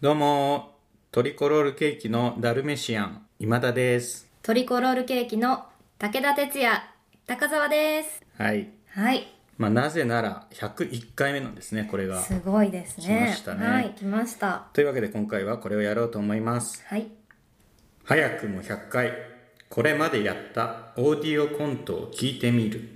どうも、トリコロールケーキのダルメシアン、今田です。トリコロールケーキの武田鉄矢、高澤です。はい。はい。まあ、なぜなら、101回目なんですね、これが。すごいですね。来ましたねはい、来ました。というわけで今回はこれをやろうと思います。はい。早くも100回、これまでやったオーディオコントを聞いてみる。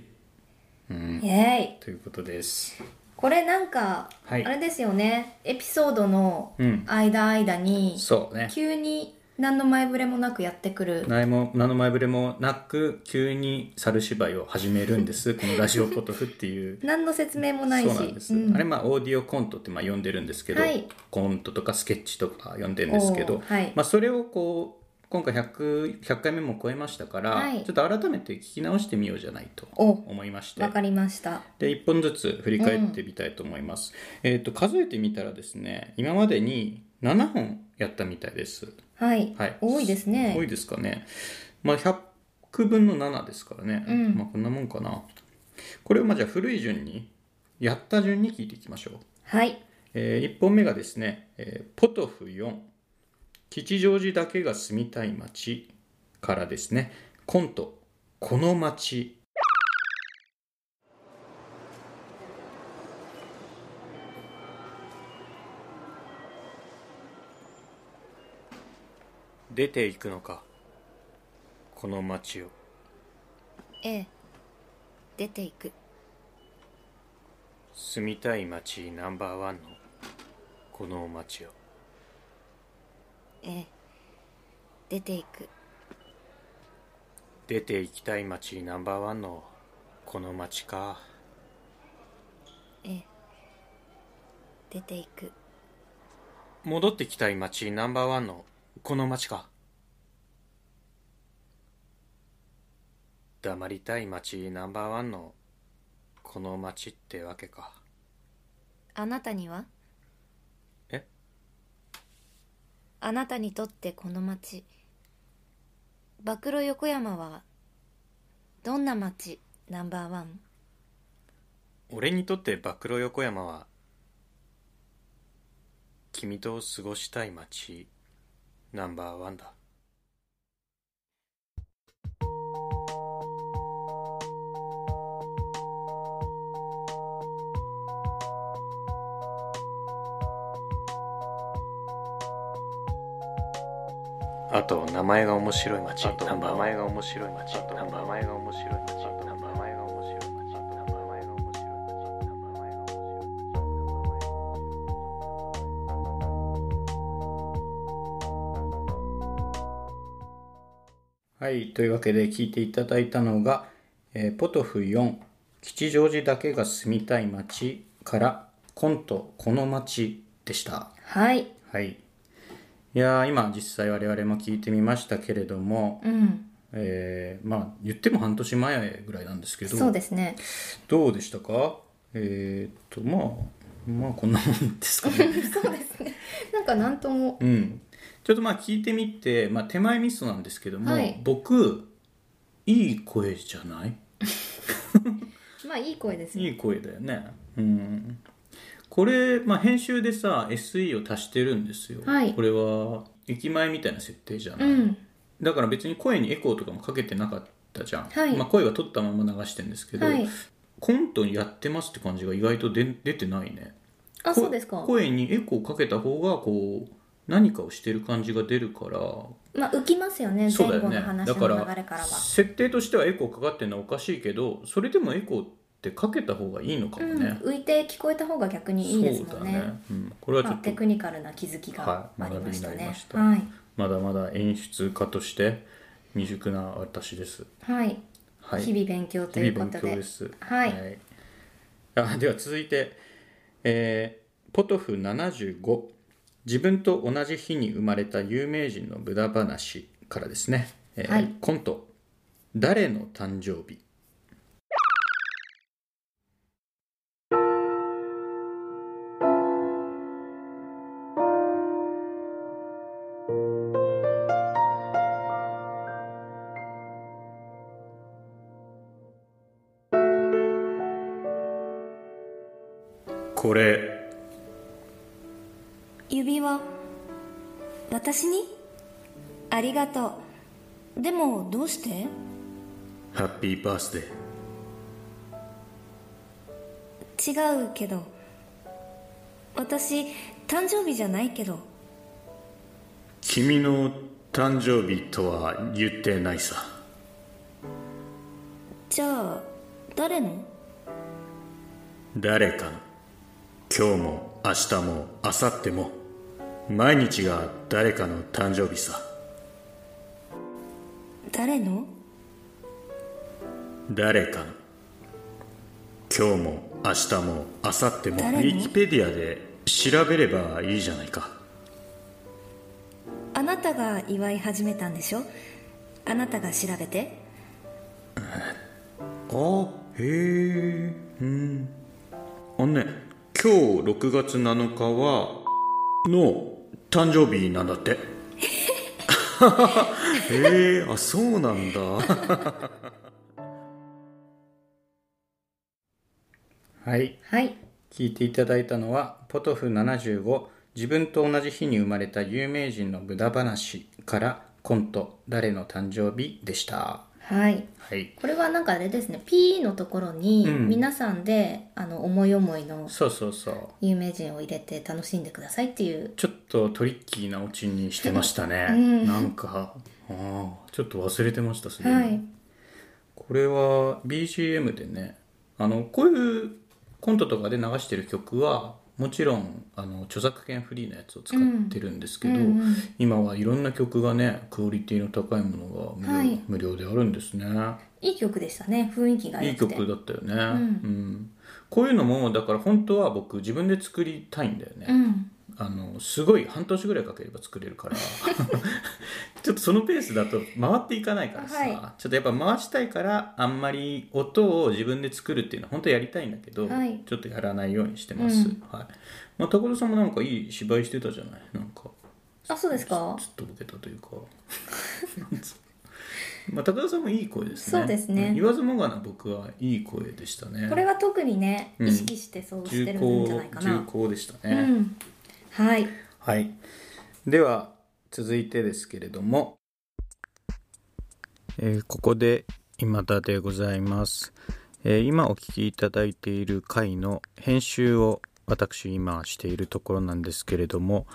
イエーイ。ということです。これなんか、はいあれですよね。エピソードのうん間間に、そうね。急に何の前触れもなくやってくる。何も、何の前触れもなく、急に猿芝居を始めるんです。このラジオポトフっていう。何の説明もないし。そうなんです、うんあれまあオーディオコントってまあ呼んでるんですけど、はいコントとかスケッチとか呼んでるんですけど、はいまあ、それをこう今回 100, 100回目も超えましたから、はい。ちょっと改めて聞き直してみようじゃないとお思いまして。わかりました。で1本ずつ振り返ってみたいと思います、えっ、と数えてみたらですね今までに7本やったみたいです。はい。はい。多いですね。多いですかね。まあ100分の7ですからね、うん。まあこんなもんかな。これをまあじゃあ古い順にやった順に聞いていきましょう。はい。え1本目がですね、えーポトフ4吉祥寺だけが住みたい街からですねコントこの街出ていくのかこの街をええ。出ていく。住みたい街ナンバーワンのこの街をええ。出ていく。出て行きたい街ナンバーワンのこの街かええ。出ていく。戻ってきたい街ナンバーワンのこの街か黙りたい街ナンバーワンのこの街ってわけかあなたにはえあなたにとってこの町暴露横山はどんな町ナンバーワン？俺にとって暴露横山は君と過ごしたい街ナンバーワンだ。あと名前が面白い街。あと名前が面白い街名前が面白い街。名前が面白い街名前が面白い街。名前が面はいというわけで聞いていただいたのが、えーポトフ4吉祥寺だけが住みたい街からコントこの街でした。はい。はいいやー今実際我々も聞いてみましたけれども、うん。えーまあ言っても半年前ぐらいなんですけどそうですね。どうでしたか？えーっとまあまあこんなもんですかね。そうですね。なんかなんとも。うん。ちょっとまあ聞いてみて、まあ、手前ミスなんですけども、はい。僕いい声じゃない？まあいい声ですね。いい声だよね。うんこれ、まあ、編集でさ SE を足してるんですよ、はい。これは駅前みたいな設定じゃない、うん。だから別に声にエコーとかもかけてなかったじゃん、はい。まあ、声は取ったまま流してるんですけど、はい。コントにやってますって感じが意外と出出てないね。こあそうですか。声にエコーかけた方がこう何かをしてる感じが出るから。まあ浮きますよねそうだよね。だから流れからは。設定としてはエコーかかってるのはおかしいけどそれでもエコーってかけた方がいいのかもうんね、浮いて聞こえた方が逆にいいですもんね。ね、うん、これはちょっとまあテクニカルな気づきがはいありましたね。学びになりました。はい。まだまだ演出家として未熟な私です。はい。はい。日々勉強ということで。はい。あでは続いて、えーポトフ75自分と同じ日に生まれた有名人の無駄話からですね、えーはい。コント「誰の誕生日」私に？ありがとう。でもどうして？ハッピーバースデ違うけど。私誕生日じゃないけど。君の誕生日とは言ってないさ。じゃあ誰の？誰かの。今日も明日も明後日も毎日が誰かの誕生日さ。誰の？誰か。の今日も明日も明後日もウィキペディアで調べればいいじゃないか。あなたが祝い始めたんでしょ？あなたが調べて。あへえうん。あのね今日6月7日はの誕生日なんだって？へえあそうなんだ。はい。はい。聞いていただいたのはポトフ75自分と同じ日に生まれた有名人の無駄話からコント誰の誕生日でしたはい。はい。これはなんかあれですね。P のところにうん。皆さんで、あの思い思いのそうそうそう。有名人を入れて楽しんでくださいっていう。ちょっとトリッキーなオチにしてましたね、うん。なんかあーちょっと忘れてましたすでに、はい。これは BGM でねあのこういうコントとかで流してる曲はもちろんあの著作権フリーのやつを使ってるんですけど、うんうん。今はいろんな曲がねクオリティの高いものが無料,、はい。無料であるんですね。いい曲でしたね。雰囲気がいい曲だったよね、うん。こういうのもだから本当は僕自分で作りたいんだよね、うんあのすごい半年ぐらいかければ作れるから ちょっとそのペースだと回っていかないからさ、はちょっとやっぱ回したいからあんまり音を自分で作るっていうのは本当やりたいんだけど、はい。ちょっとやらないようにしてます、うん。はい。まあ、高田さんもなんかいい芝居してたじゃないなんか。あそうですか？ちょっとボケたというか。まあ高田さんもいい声ですね。そうですね。ん。言わずもがな僕はいい声でしたね。これは特にねうん。意識してそうし重てるんじゃないか厚な。重厚でしたうね、んはいはい。では、続いてですけれども、えーここで今田でございます、えー今お聞きいただいている回の編集を私今しているところなんですけれども、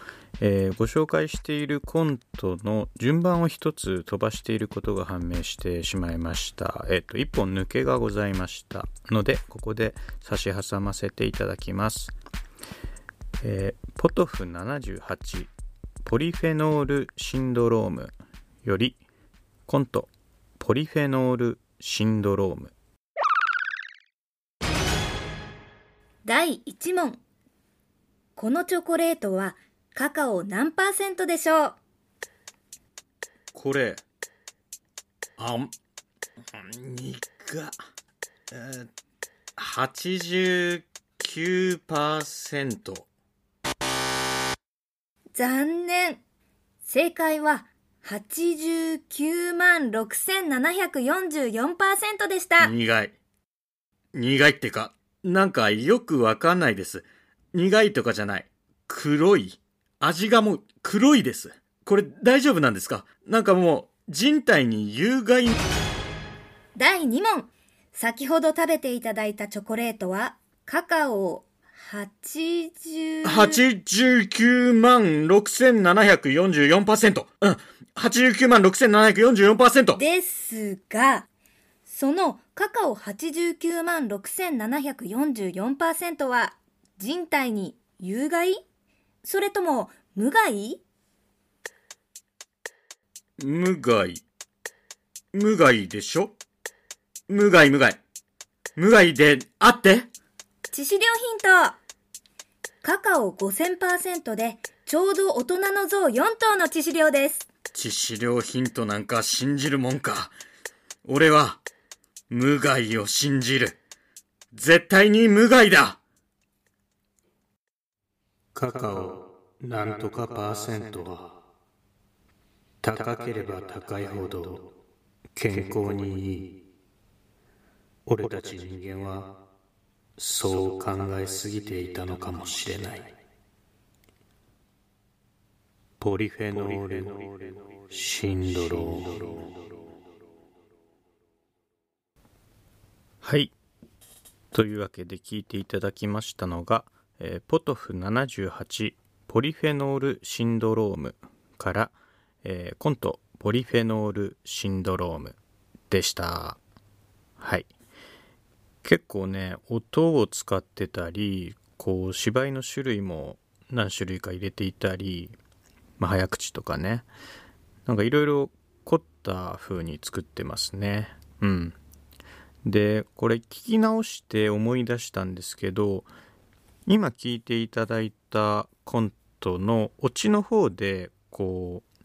えーご紹介しているコントの順番を一つ飛ばしていることが判明してしまいました。えっ、と、一本抜けがございましたので、ここで差し挟ませていただきます。えーポトフ78ポリフェノールシンドロームよりコントポリフェノールシンドローム。第1問。このチョコレートはカカオ何パーセントでしょう？これ。あん苦えー89%残念。正解は89万6744%でした。苦い。苦いってかなんかよくわかんないです。苦いとかじゃない。黒い。味がもう黒いです。これ大丈夫なんですか？なんかもう人体に有害第2問。先ほど食べていただいたチョコレートはカカオ80 89万6744%うん。89万6744%ですがそのカカオ89万6744%は人体に有害？それとも無害？無害。無害でしょ？無害無害。無害であって？致死量ヒントカカオ5000%でちょうど大人の象4頭の致死量です致死量ヒントなんか信じるもんか。俺は、無害を信じる。絶対に無害だカカオ、なんとかパーセントは、高ければ高いほど、健康にいい。俺たち人間は、そう考えすぎていたのかもしれない。ポリフェノールシンドロー。ムはい。というわけで聞いていただきましたのが、えーポトフ78ポリフェノールシンドロームから、えーコントポリフェノールシンドロームでした。はい。結構ね音を使ってたりこう芝居の種類も何種類か入れていたり、まあ、早口とかね。なんかいろいろ凝った風に作ってますね。うん。でこれ聞き直して思い出したんですけど今聞いていただいたコントのオチの方でこう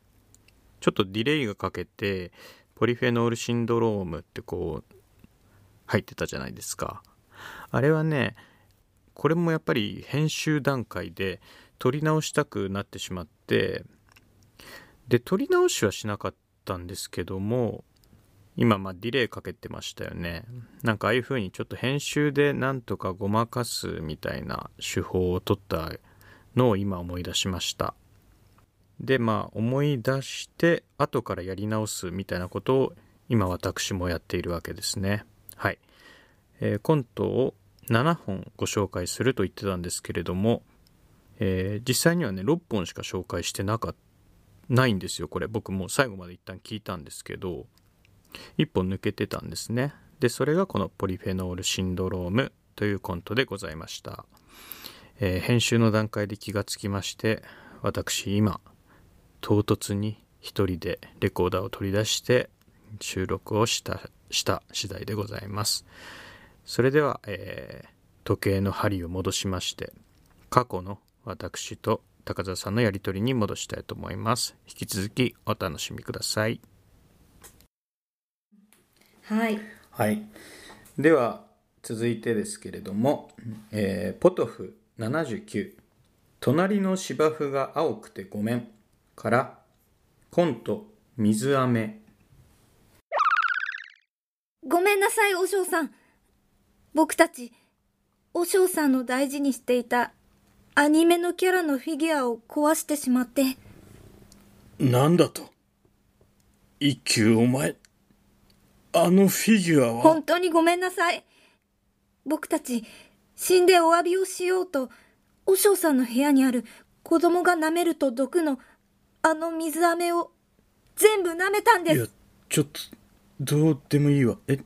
ちょっとディレイがかけてポリフェノールシンドロームってこう入ってたじゃないですか。あれはねこれもやっぱり編集段階で撮り直したくなってしまってで撮り直しはしなかったんですけども今まあディレイかけてましたよね。なんかああいう風にちょっと編集でなんとかごまかすみたいな手法を取ったのを今思い出しました。でまあ思い出して後からやり直すみたいなことを今私もやっているわけですね。はい、えーコントを7本ご紹介すると言ってたんですけれども、えー実際にはね6本しか紹介してなかないんですよこれ。僕もう最後まで一旦聞いたんですけど1本抜けてたんですね。でそれがこのポリフェノールシンドロームというコントでございました、えー編集の段階で気がつきまして私今唐突に一人でレコーダーを取り出して収録をしたした次第でございます。それでは、えー時計の針を戻しまして過去の私と高澤さんのやり取りに戻したいと思います。引き続きお楽しみください。はい。はい。では続いてですけれども、えーポトフ79「隣の芝生が青くてごめん」からコント「水飴ごめんなさいお嬢さん。僕たちお嬢さんの大事にしていたアニメのキャラのフィギュアを壊してしまって。なんだと？一休お前あのフィギュア本当にごめんなさい。僕たち死んでお詫びをしようとお嬢さんの部屋にある子供が舐めると毒のあの水飴を全部舐めたんです。ちょっとどうでもいいわ。え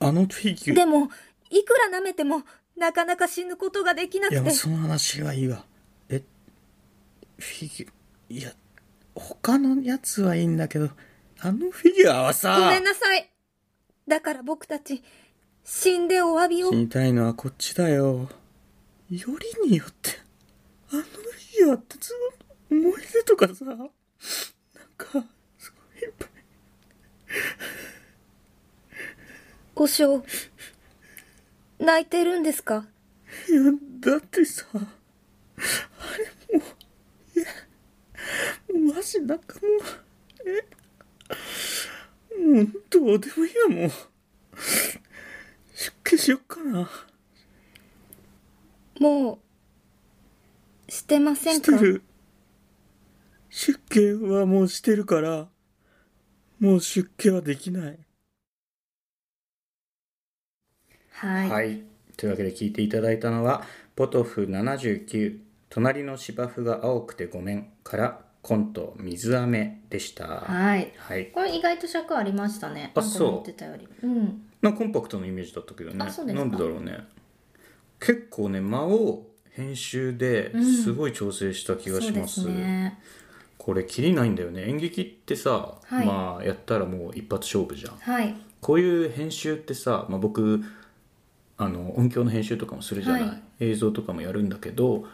あのフィギでもいくら舐めてもなかなか死ぬことができなくて。の話はいいわ。えフィギュいや他のやつはいいんだけどあのフィギュアはさごめんなさい。だから僕たち死んでお詫びを。死にたいのはこっちだよ。よりによってあのフィギュアってすごい思い出とかさなんかすごいいっぱいお嬢泣いてるんですかいやだってさあれもういやもうマジなんかもうえもうどうでもいいやもう出家しよっかなもうしてませんかしてる出家はもうしてるからもう出家はできないはい、はい、というわけで聞いていただいたのは「ポトフ79隣の芝生が青くてごめん」からコント「水飴」でした。はい。はい、これ意外と尺ありましたね。あそう。思ってたより。うん。なコンパクトなイメージだったけどね。あそうですか。なんでだろうね。結構ね間を編集ですごい調整した気がします,、そうですね。これ切りないんだよね。演劇ってさ、はい。まあやったらもう一発勝負じゃん。はい。こういう編集ってさ、まあ、僕あの音響の編集とかもするじゃない、はい。映像とかもやるんだけど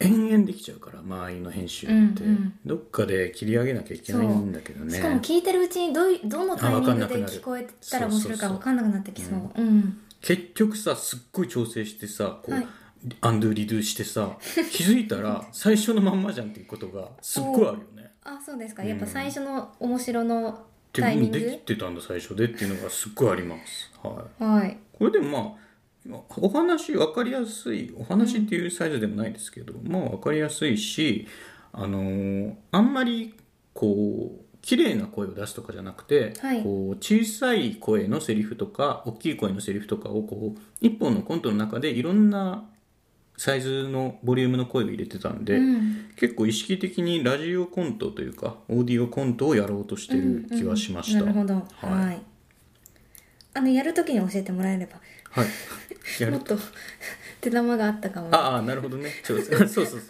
延々できちゃうから周りの編集って、うんうん。どっかで切り上げなきゃいけないんだけどね。しかも聞いてるうちにどどのタイミングで聞こえたら面白いか分かんなくなってきそう。うん。結局さすっごい調整してさこう、はい。アンドゥリドゥしてさ気づいたら最初のまんまじゃんっていうことがすっごいあるよね。あそうですか。うん。やっぱ最初の面白のでタイミング？できてたんだ最初でっていうのがすっごいあります。はい。はいこれでもまあお話分かりやすいお話っていうサイズでもないですけど、まあ分かりやすいしあのーあんまりこう綺麗な声を出すとかじゃなくて、はい。こう小さい声のセリフとか大きい声のセリフとかをこう一本のコントの中でいろんなサイズのボリュームの声を入れてたんで、うん。結構意識的にラジオコントというかオーディオコントをやろうとしてる気はしました。なるほど。はい。はい、あのやるときに教えてもらえれば。はい。やる。もっと手玉があったかもああなるほどね。そう そうそうそう。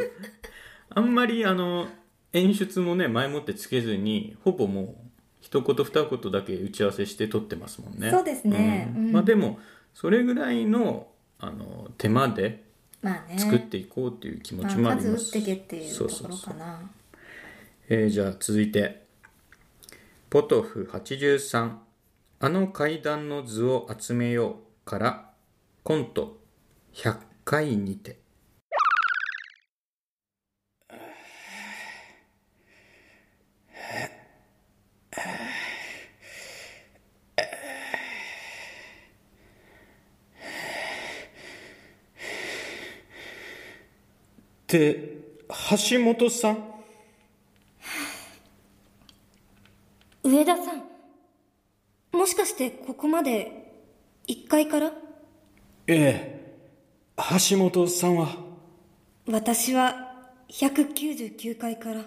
あんまりあの演出もね前もってつけずにほぼもう一言二言だけ打ち合わせして撮ってますもんね。そうですね。うん。うん。まあでもそれぐらいのあの手間でまあね。作っていこうっていう気持ちもまあ、あります、数打ってけっていうところそうそう。そうかな。えーじゃあ続いて。ポトフ83あの階段の図を集めようからコント100回にて。って橋本さん？上田さん。もしかしてここまで1階から？ええ橋本さんは？私は199階から。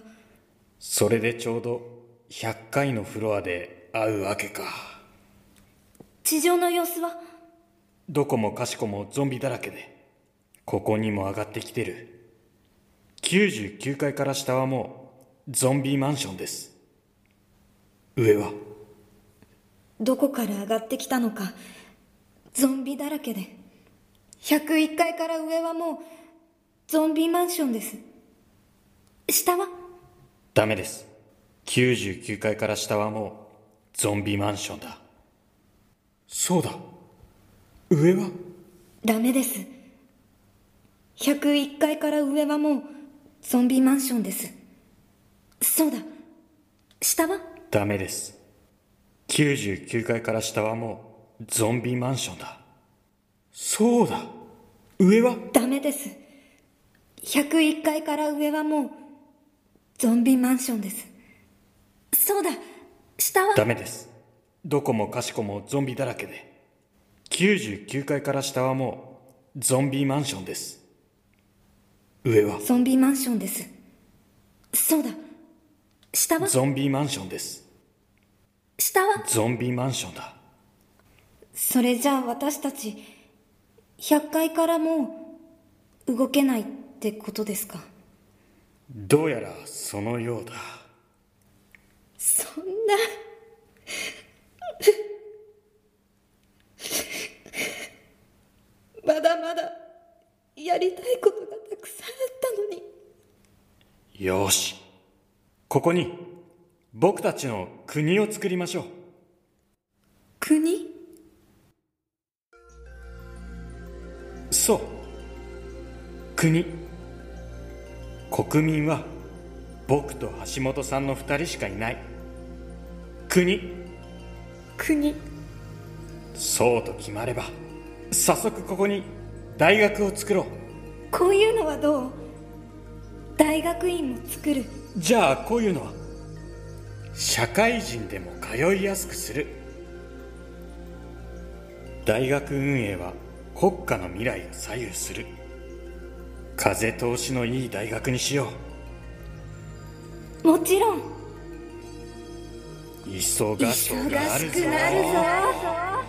それでちょうど100回のフロアで会うわけか。地上の様子は？どこもかしこもゾンビだらけで。ここにも上がってきてる。99階から下はもうゾンビマンションです。上は？どこから上がってきたのかゾンビだらけで。101階から上はもうゾンビマンションです。下は？ダメです。99階から下はもうゾンビマンションだ。そうだ。上は？ダメです。101階から上はもうゾンビマンションです。そうだ。下は？ダメです99階から下はもうゾンビマンションだ。そうだ。上は？ダメです。101階から上はもうゾンビマンションです。そうだ。下は？ダメです。どこもかしこもゾンビだらけで。99階から下はもうゾンビマンションです。上は？ゾンビマンションです。そうだ。下は？ゾンビマンションです下は？ゾンビマンションだ。それじゃあ私たち100階からもう動けないってことですか？どうやらそのようだ。そんな。まだまだやりたいことがたくさんあったのに。よーし。ここに僕たちの国を作りましょう。国？そう。国。国民は僕と橋本さんの二人しかいない。国。国。そうと決まれば早速ここに大学を作ろう。こういうのはどう？大学院も作る。じゃあこういうのは？社会人でも通いやすくする。大学運営は国家の未来を左右する。風通しのいい大学にしよもちろん。う忙しくなるぞ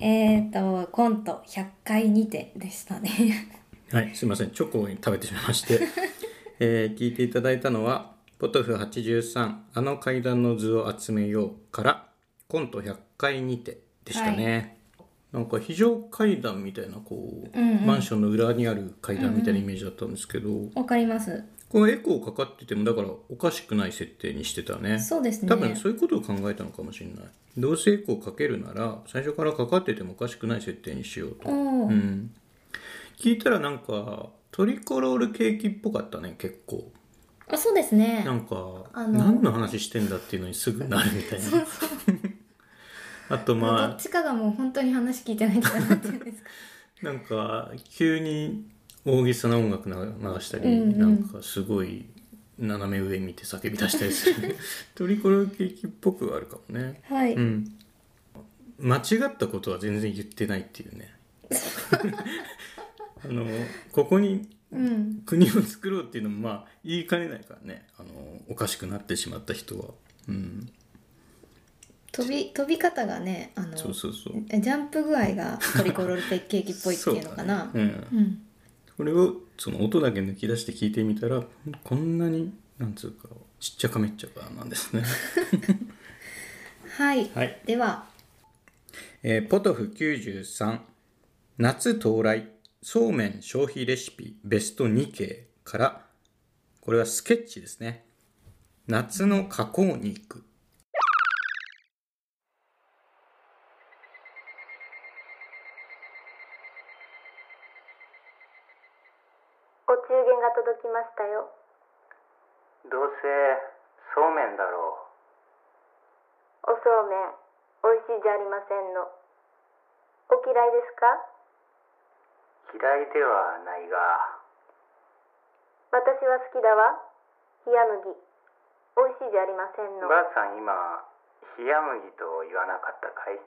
えっ、ー、とコント100回にてでしたね。はい、すみません、チョコを食べてしまいまして、えー聞いていただいたのは、ポトフ83、あの階段の図を集めようから、コント100回にてでしたね。なんか非常階段みたいな、こう、マンションの裏にある階段みたいなイメージだったんですけど、わかりますこのエコーかかってても、だからおかしくない設定にしてたね。そうですね。多分そういうことを考えたのかもしれない。どうせエコーかけるなら、最初からかかっててもおかしくない設定にしようと。うん、聞いたらなんかトリコロールケーキっぽかったね結構。あそうですね。なんかあの何の話してんだっていうのにすぐなるみたいな。あともうどまっちかがもう本当に話聞いてないとかなってるんですかあ なんか急に大げさな音楽な流したり、うんうん。なんかすごい斜め上見て叫び出したりする。トリコロールケーキっぽくはあるかもね。はい、うん。間違ったことは全然言ってないっていうね。あのここにうん。国を作ろうっていうのもまあ言いかねないからね。あのおかしくなってしまった人は。うん。飛び飛び方がねあのそうそうそう。ジャンプ具合がトリコロールケーキっぽいっていうのかな。そうだね。うん。うんこれをその音だけ抜き出して聞いてみたらこんなになんつうかちっちゃかめっちゃかなんですね。はい、はい、では。えーポトフ93夏到来そうめん消費レシピベスト2系から。これはスケッチですね。夏の加工肉お中元が届きましたよ。どうせそうめんだろおそうめんおいしいじゃありませんの。お嫌いですか？う嫌いではないが。私は好きだわ。冷麦。おいしいじゃありませんの。ばあさん今冷麦と言わなかったかい？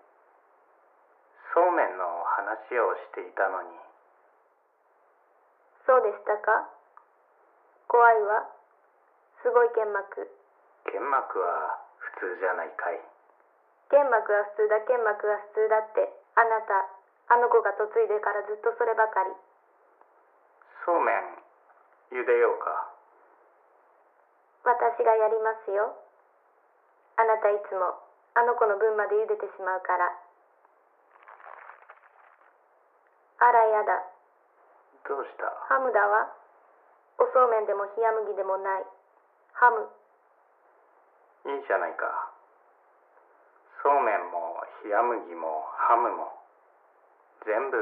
そうめんの話をしていたのにそうでしたか？怖いわ。すごい剣幕。剣幕は普通じゃないかい。剣幕は普通だ。剣幕は普通だって。あなたあの子が嫁いでからずっとそればかり。そうめん茹でようか。私がやりますよ。あなたいつもあの子の分まで茹でてしまうから。あらやだどうした？ハムだわ。おそうめんでも冷麦でもない。ハム。いいじゃないか。そうめんも冷麦もハムも。全部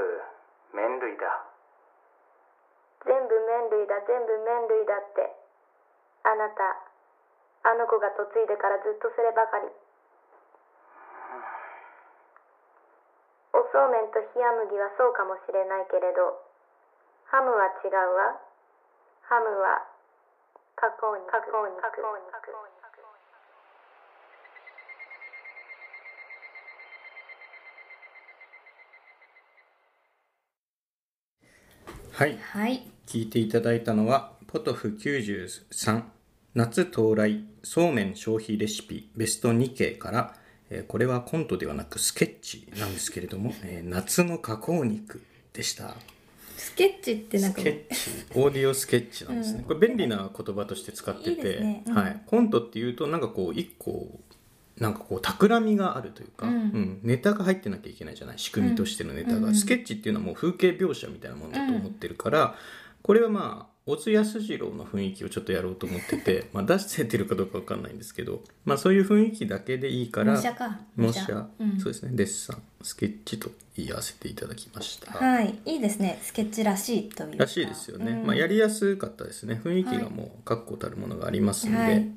麺類だ。全部麺類だ全部麺類だって。あなたあの子が嫁いでからずっとそればかり。おそうめんと冷麦はそうかもしれないけれどハムは違うわ。ハムは加工肉。加工肉。加工肉はい。はい。聞いていただいたのはポトフ93夏到来そうめん消費レシピベスト2系から、えーこれはコントではなくスケッチなんですけれども、えー夏の加工肉でしたスケッチってなんかスケッチ。オーディオスケッチなんですね、これ便利な言葉として使ってて。ね。うん。はい、コントっていうとなんかこう一個なんかこう企みがあるというか、うん。うんネタが入ってなきゃいけないじゃない仕組みとしてのネタが、うんうんスケッチっていうのはもう風景描写みたいなものだと思ってるから、これはまあ小津安二郎の雰囲気をちょっとやろうと思ってて、まあ、出せてるかどうかわかんないんですけど、まあ、そういう雰囲気だけでいいから模写か。模写うん。そうですね。デッサンスケッチと言い合わせていただきました。はい。いいですね。スケッチらしいというか。らしいですよね、うん。まあ、やりやすかったですね。雰囲気がもう確固たるものがありますので、はい。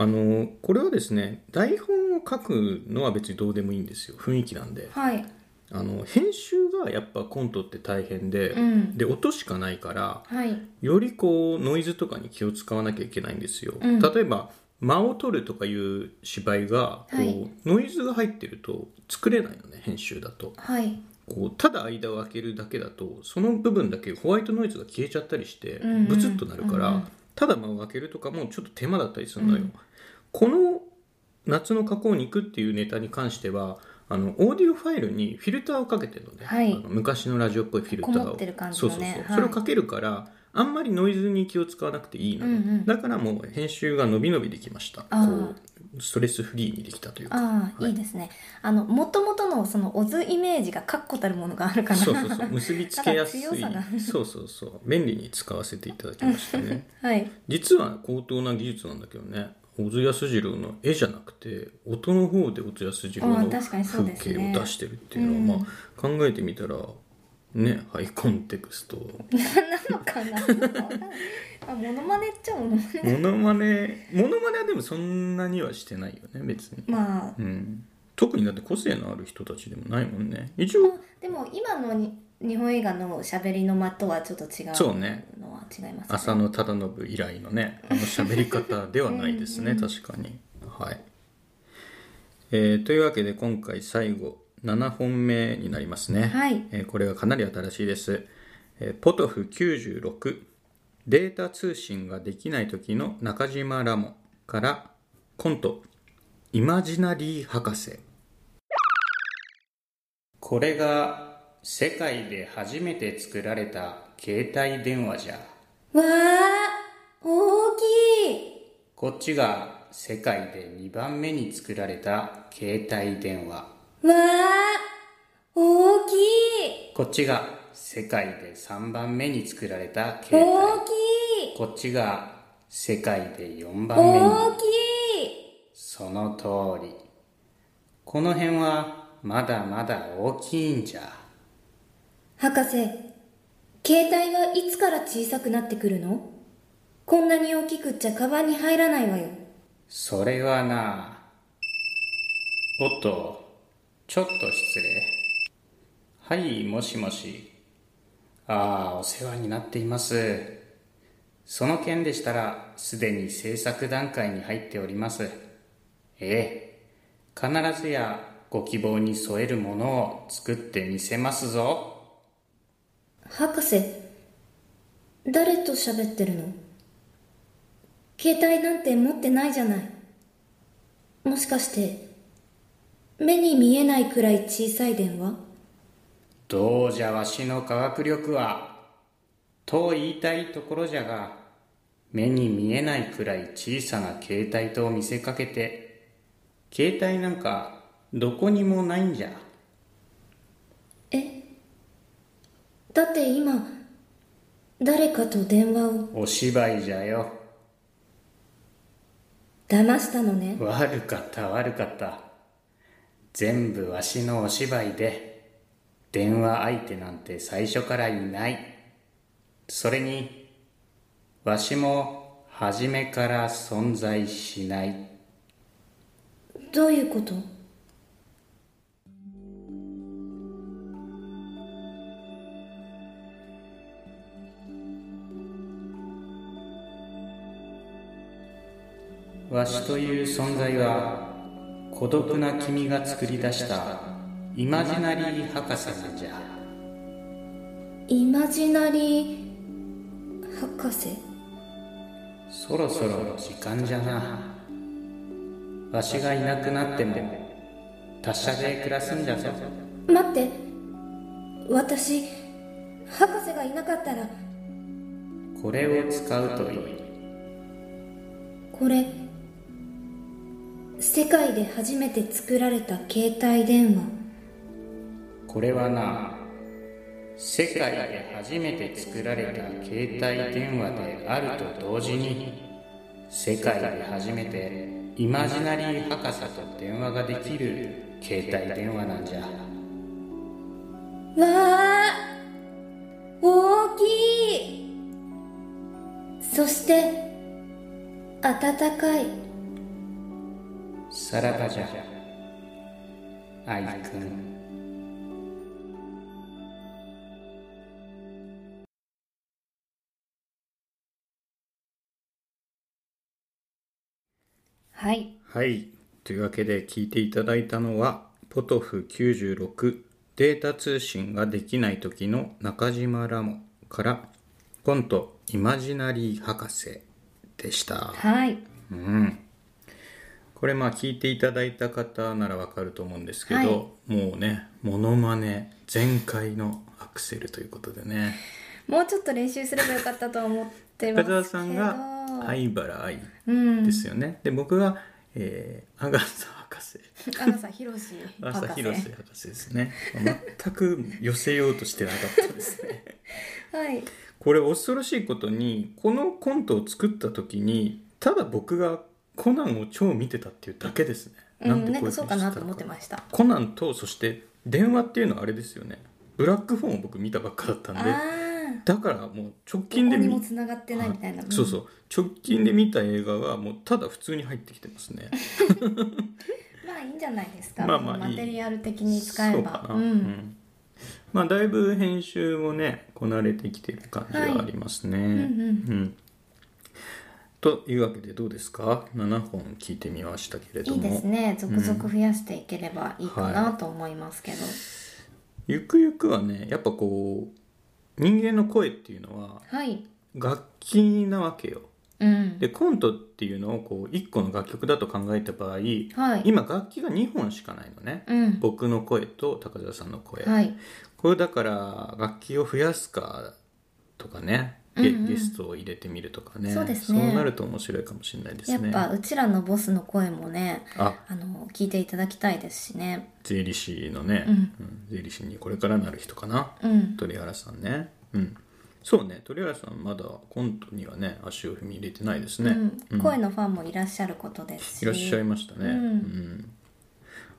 あのこれはですね台本を書くのは別にどうでもいいんですよ。雰囲気なんで。はいあの編集がやっぱコントって大変で、うん。で音しかないからはい。よりこうノイズとかに気を使わなきゃいけないんですよ、うん。例えば間を取るとかいう芝居がこう、はいノイズが入ってると作れないのね編集だと。はい。こうただ間を空けるだけだとその部分だけホワイトノイズが消えちゃったりしてブツッとなるから、うんうん。ただ間を空けるとかもちょっと手間だったりするのよ、うん。この「夏の加工肉」っていうネタに関してはあのオーディオファイルにフィルターをかけてるのね、はい。昔のラジオっぽいフィルターを。そうそうそう、はい。それをかけるからあんまりノイズに気を使わなくていいのよ、うんうん。だからもう編集が伸び伸びできました。こうストレスフリーにできたというか。ああ、はい。いいですね。あのもともとのそのオズイメージが確固たるものがあるから。そうそうそう。結びつけやすい。そうそうそう。便利に使わせていただきましたね。はい。実は高等な技術なんだけどね小津安二郎の絵じゃなくて音の方で小津安二郎の風景を出してるっていうのは、うん。まあ、考えてみたらねハイコンテクスト。なのかな。あモノマネっちゃモノマネ。モノマネモノマネはでもそんなにはしてないよね別に、まあ。うん、特にだって個性のある人たちでもないもんね。一応。でも今のに日本映画の喋りの間とはちょっと違うそうねのは違いますね。浅野忠信以来のねあの喋り方ではないですね。確かに。はい、えーというわけで今回最後7本目になりますね、はい。えーこれがかなり新しいです、えーポトフ96データ通信ができない時の中島ラモからコントイマジナリー博士。これが世界で初めて作られた携帯電話じゃ。わあ大きい。こっちが世界で2番目に作られた携帯電話。わあ大きい。こっちが世界で3番目に作られた携帯。大きい。こっちが世界で4番目に。大きい。その通り。この辺はまだまだ大きいんじゃ博士携帯はいつから小さくなってくるの？こんなに大きくっちゃカバンに入らないわよ。それはなおっとちょっと失礼。はいもしもし。ああお世話になっています。その件でしたらすでに制作段階に入っております。ええ。必ずやご希望に添えるものを作ってみせますぞ。博士誰と喋ってるの？携帯なんて持ってないじゃない。もしかして目に見えないくらい小さい電話？どうじゃわしの科学力はと言いたいところじゃが目に見えないくらい小さな携帯と見せかけて携帯なんかどこにもないんじゃ。だって今誰かと電話を。お芝居じゃよ。騙したのね。悪かった悪かった。全部わしのお芝居で電話相手なんて最初からいない。それにわしも初めから存在しない。どういうこと？わしという存在は孤独な君が作り出したイマジナリー博士なんじゃ。イマジナリー博士？そろそろ時間じゃな。わしがいなくなっても達者で暮らすんじゃぞ。待って。私博士がいなかったら。これを使うといい。これ世界で初めて作られた携帯電話。これはな世界で初めて作られた携帯電話であると同時に世界で初めてイマジナリー博士と電話ができる携帯電話なんじゃ。わあ大きい。そして暖かいさらばじゃ。愛くん。はい。はい。というわけで聞いていただいたのはポトフ96データ通信ができない時の中島ラモからコントイマジナリー博士でした。はい。うんこれまあ聞いていただいた方ならわかると思うんですけど、もうねモノマネ全開のアクセルということでね。もうちょっと練習すればよかったとは思ってますけど。さんが相原愛うんですよね、で僕が、えー、アガサ博士。アガサヒロシ朝博士広瀬博士ですね。全く寄せようとしてなかったですね。はい。これ恐ろしいことにこのコントを作った時にただ僕がコナンを超見てたっていうだけですね、うんてなんかそうかなと思ってました。コナンとそして電話っていうのはあれですよね。ブラックフォンを僕見たばっかだったんで。あだからもう直あ近で見も繋がってないみたいな、はい。そうそう。直近で見た映画がもうただ普通に入ってきてますね。まああいいんじゃないですか、まあまあいい。マテリアル的に使えば。そうかな、うん。まあだいぶ編集もねこなれてきてる感じはありますね、うん。うんというわけでどうですか？7本聞いてみましたけれども。いいですね。続々増やしていければいいかなと思いますけど、ゆくゆくはねやっぱこう人間の声っていうのははい。楽器なわけよ。うん。でコントっていうのをこう1個の楽曲だと考えた場合、はい。今楽器が2本しかないのね、うん。僕の声と高田さんの声、はい。これだから楽器を増やすかとかねゲ,、ゲストを入れてみるとかね。そうですね。そうなると面白いかもしれないですね。やっぱうちらのボスの声もねあ。あの聞いていただきたいですしね。税理士のね、うん。うん。税理士にこれからなる人かな、うん。鳥原さんね。うん。そうね。鳥原さんまだコントにはね足を踏み入れてないですね、うん。うん。声のファンもいらっしゃることですし。いらっしゃいましたね、うん。うん。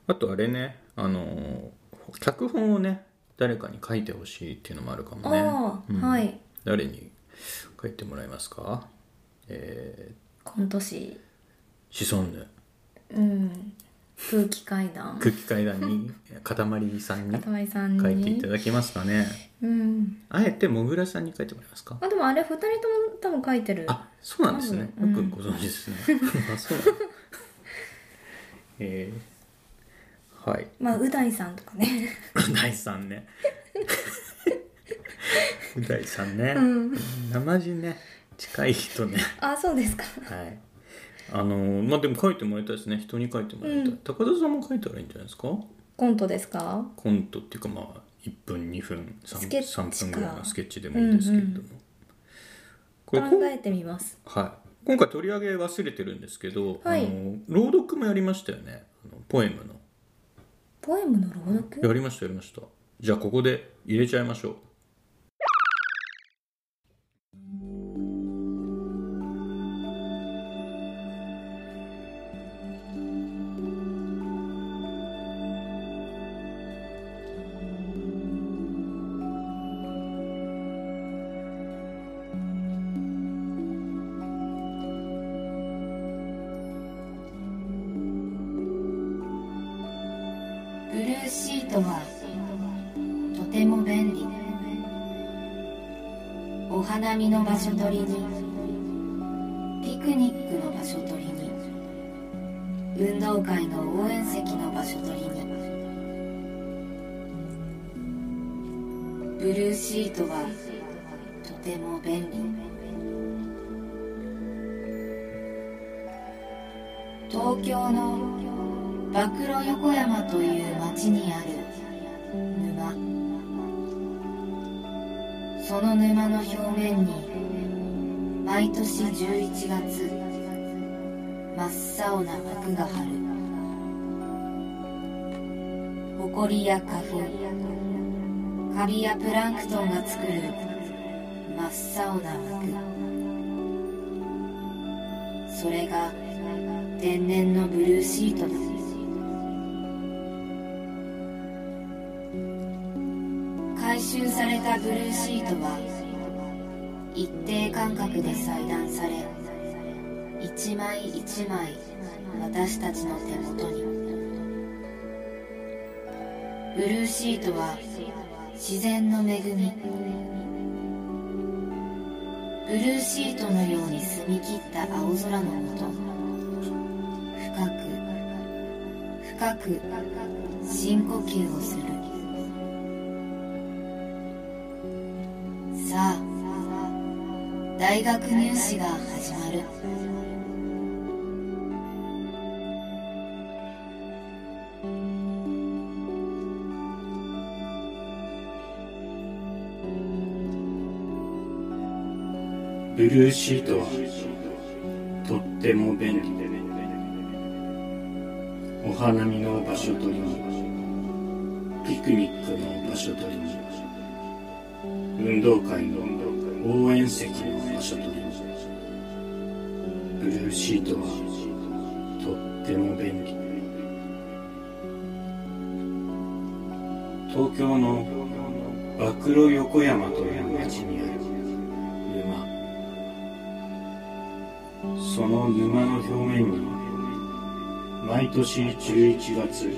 あとあれね。あのー脚本をね誰かに書いてほしいっていうのもあるかもね。うん。はい。誰に書いてもらえますか？えコント師ー、シソンヌうん。空気階段。空気階段にかたまりさんに片井さんに。書いていただけますかね？うん。あえてもぐらさんに書いてもらえますか？あでもあれ二人とも多分書いてる。あそうなんですね。よ多分。うん。くご存知ですね、あそうなんだ。えー、はい。まあう大さんとかね。う大さんね う大さんね、うん。生地ね。近い人ね。あそうですか。はい。あのまあでも書いてもらいたいですね。人に書いてもらいたい、うん。高田さんも書いたらいいんじゃないですか？コントですか？コントっていうかまあ1分2分 3, スケッチか。3分ぐらいのスケッチでもいいんですけれども、これ考えてみます。はい、今回取り上げ忘れてるんですけど、はい。あの朗読もやりましたよね。あのポエムの。ポエムの朗読？やりましたやりました。じゃあここで入れちゃいましょうりにピクニックの場所取りに運動会の応援席の場所取りにブルーシートはとても便利。東京の暴露横山という町にある沼。その沼の表面に毎年11月。真っ青な幕が張る埃や花粉。カビやプランクトンが作る真っ青な幕それが天然のブルーシートだ。回収されたブルーシートは一定間隔で裁断され一枚一枚私たちの手元に。ブルーシートは自然の恵み。ブルーシートのように澄み切った青空のもと深く深く深呼吸をする。さあ大学入試が始まる。ブルーシートはとっても便利。でお花見の場所取りにピクニックの場所取りに運動会の応援席の場所取りにブルーシートはとっても便利東京の暴露横山という町にある。沼その沼の表面に毎年11月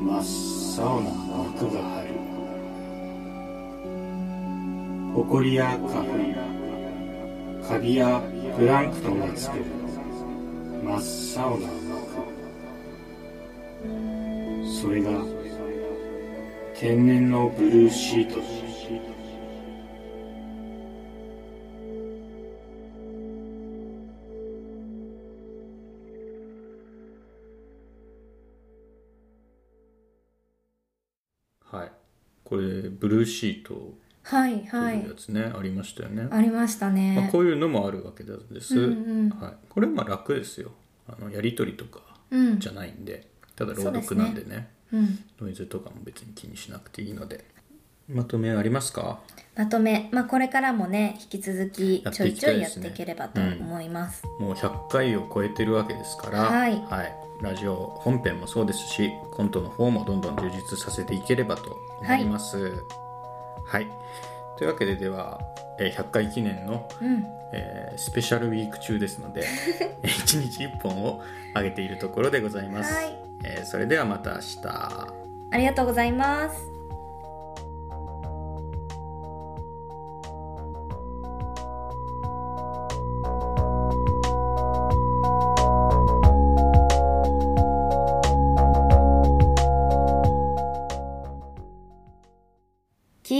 真っ青な幕が張る。埃や花粉。カビやプランクトンが作る真っ青な幕それが天然のブルーシート。はい。これブルーシート。はいとはい。いうやつね、ありましたよね、ありましたまあ、ねこういうのもあるわけです、うんうん。はい、これまあ楽ですよ。あのやり取りとかうん。じゃないんで、ただ朗読なんでね。うん。ノイズとかも別に気にしなくていいので。まとめありますか？まとめ。まあこれからもね引き続きちょいちょいやっていければと思います。もう100回を超えてるわけですから、はい。ラジオ本編もそうですしコントの方もどんどん充実させていければと思います。はい、というわけででは、えー100回記念の、うんえースペシャルウィーク中ですので 1日1本を上げているところでございます。はいえーそれではまた明日。ありがとうございます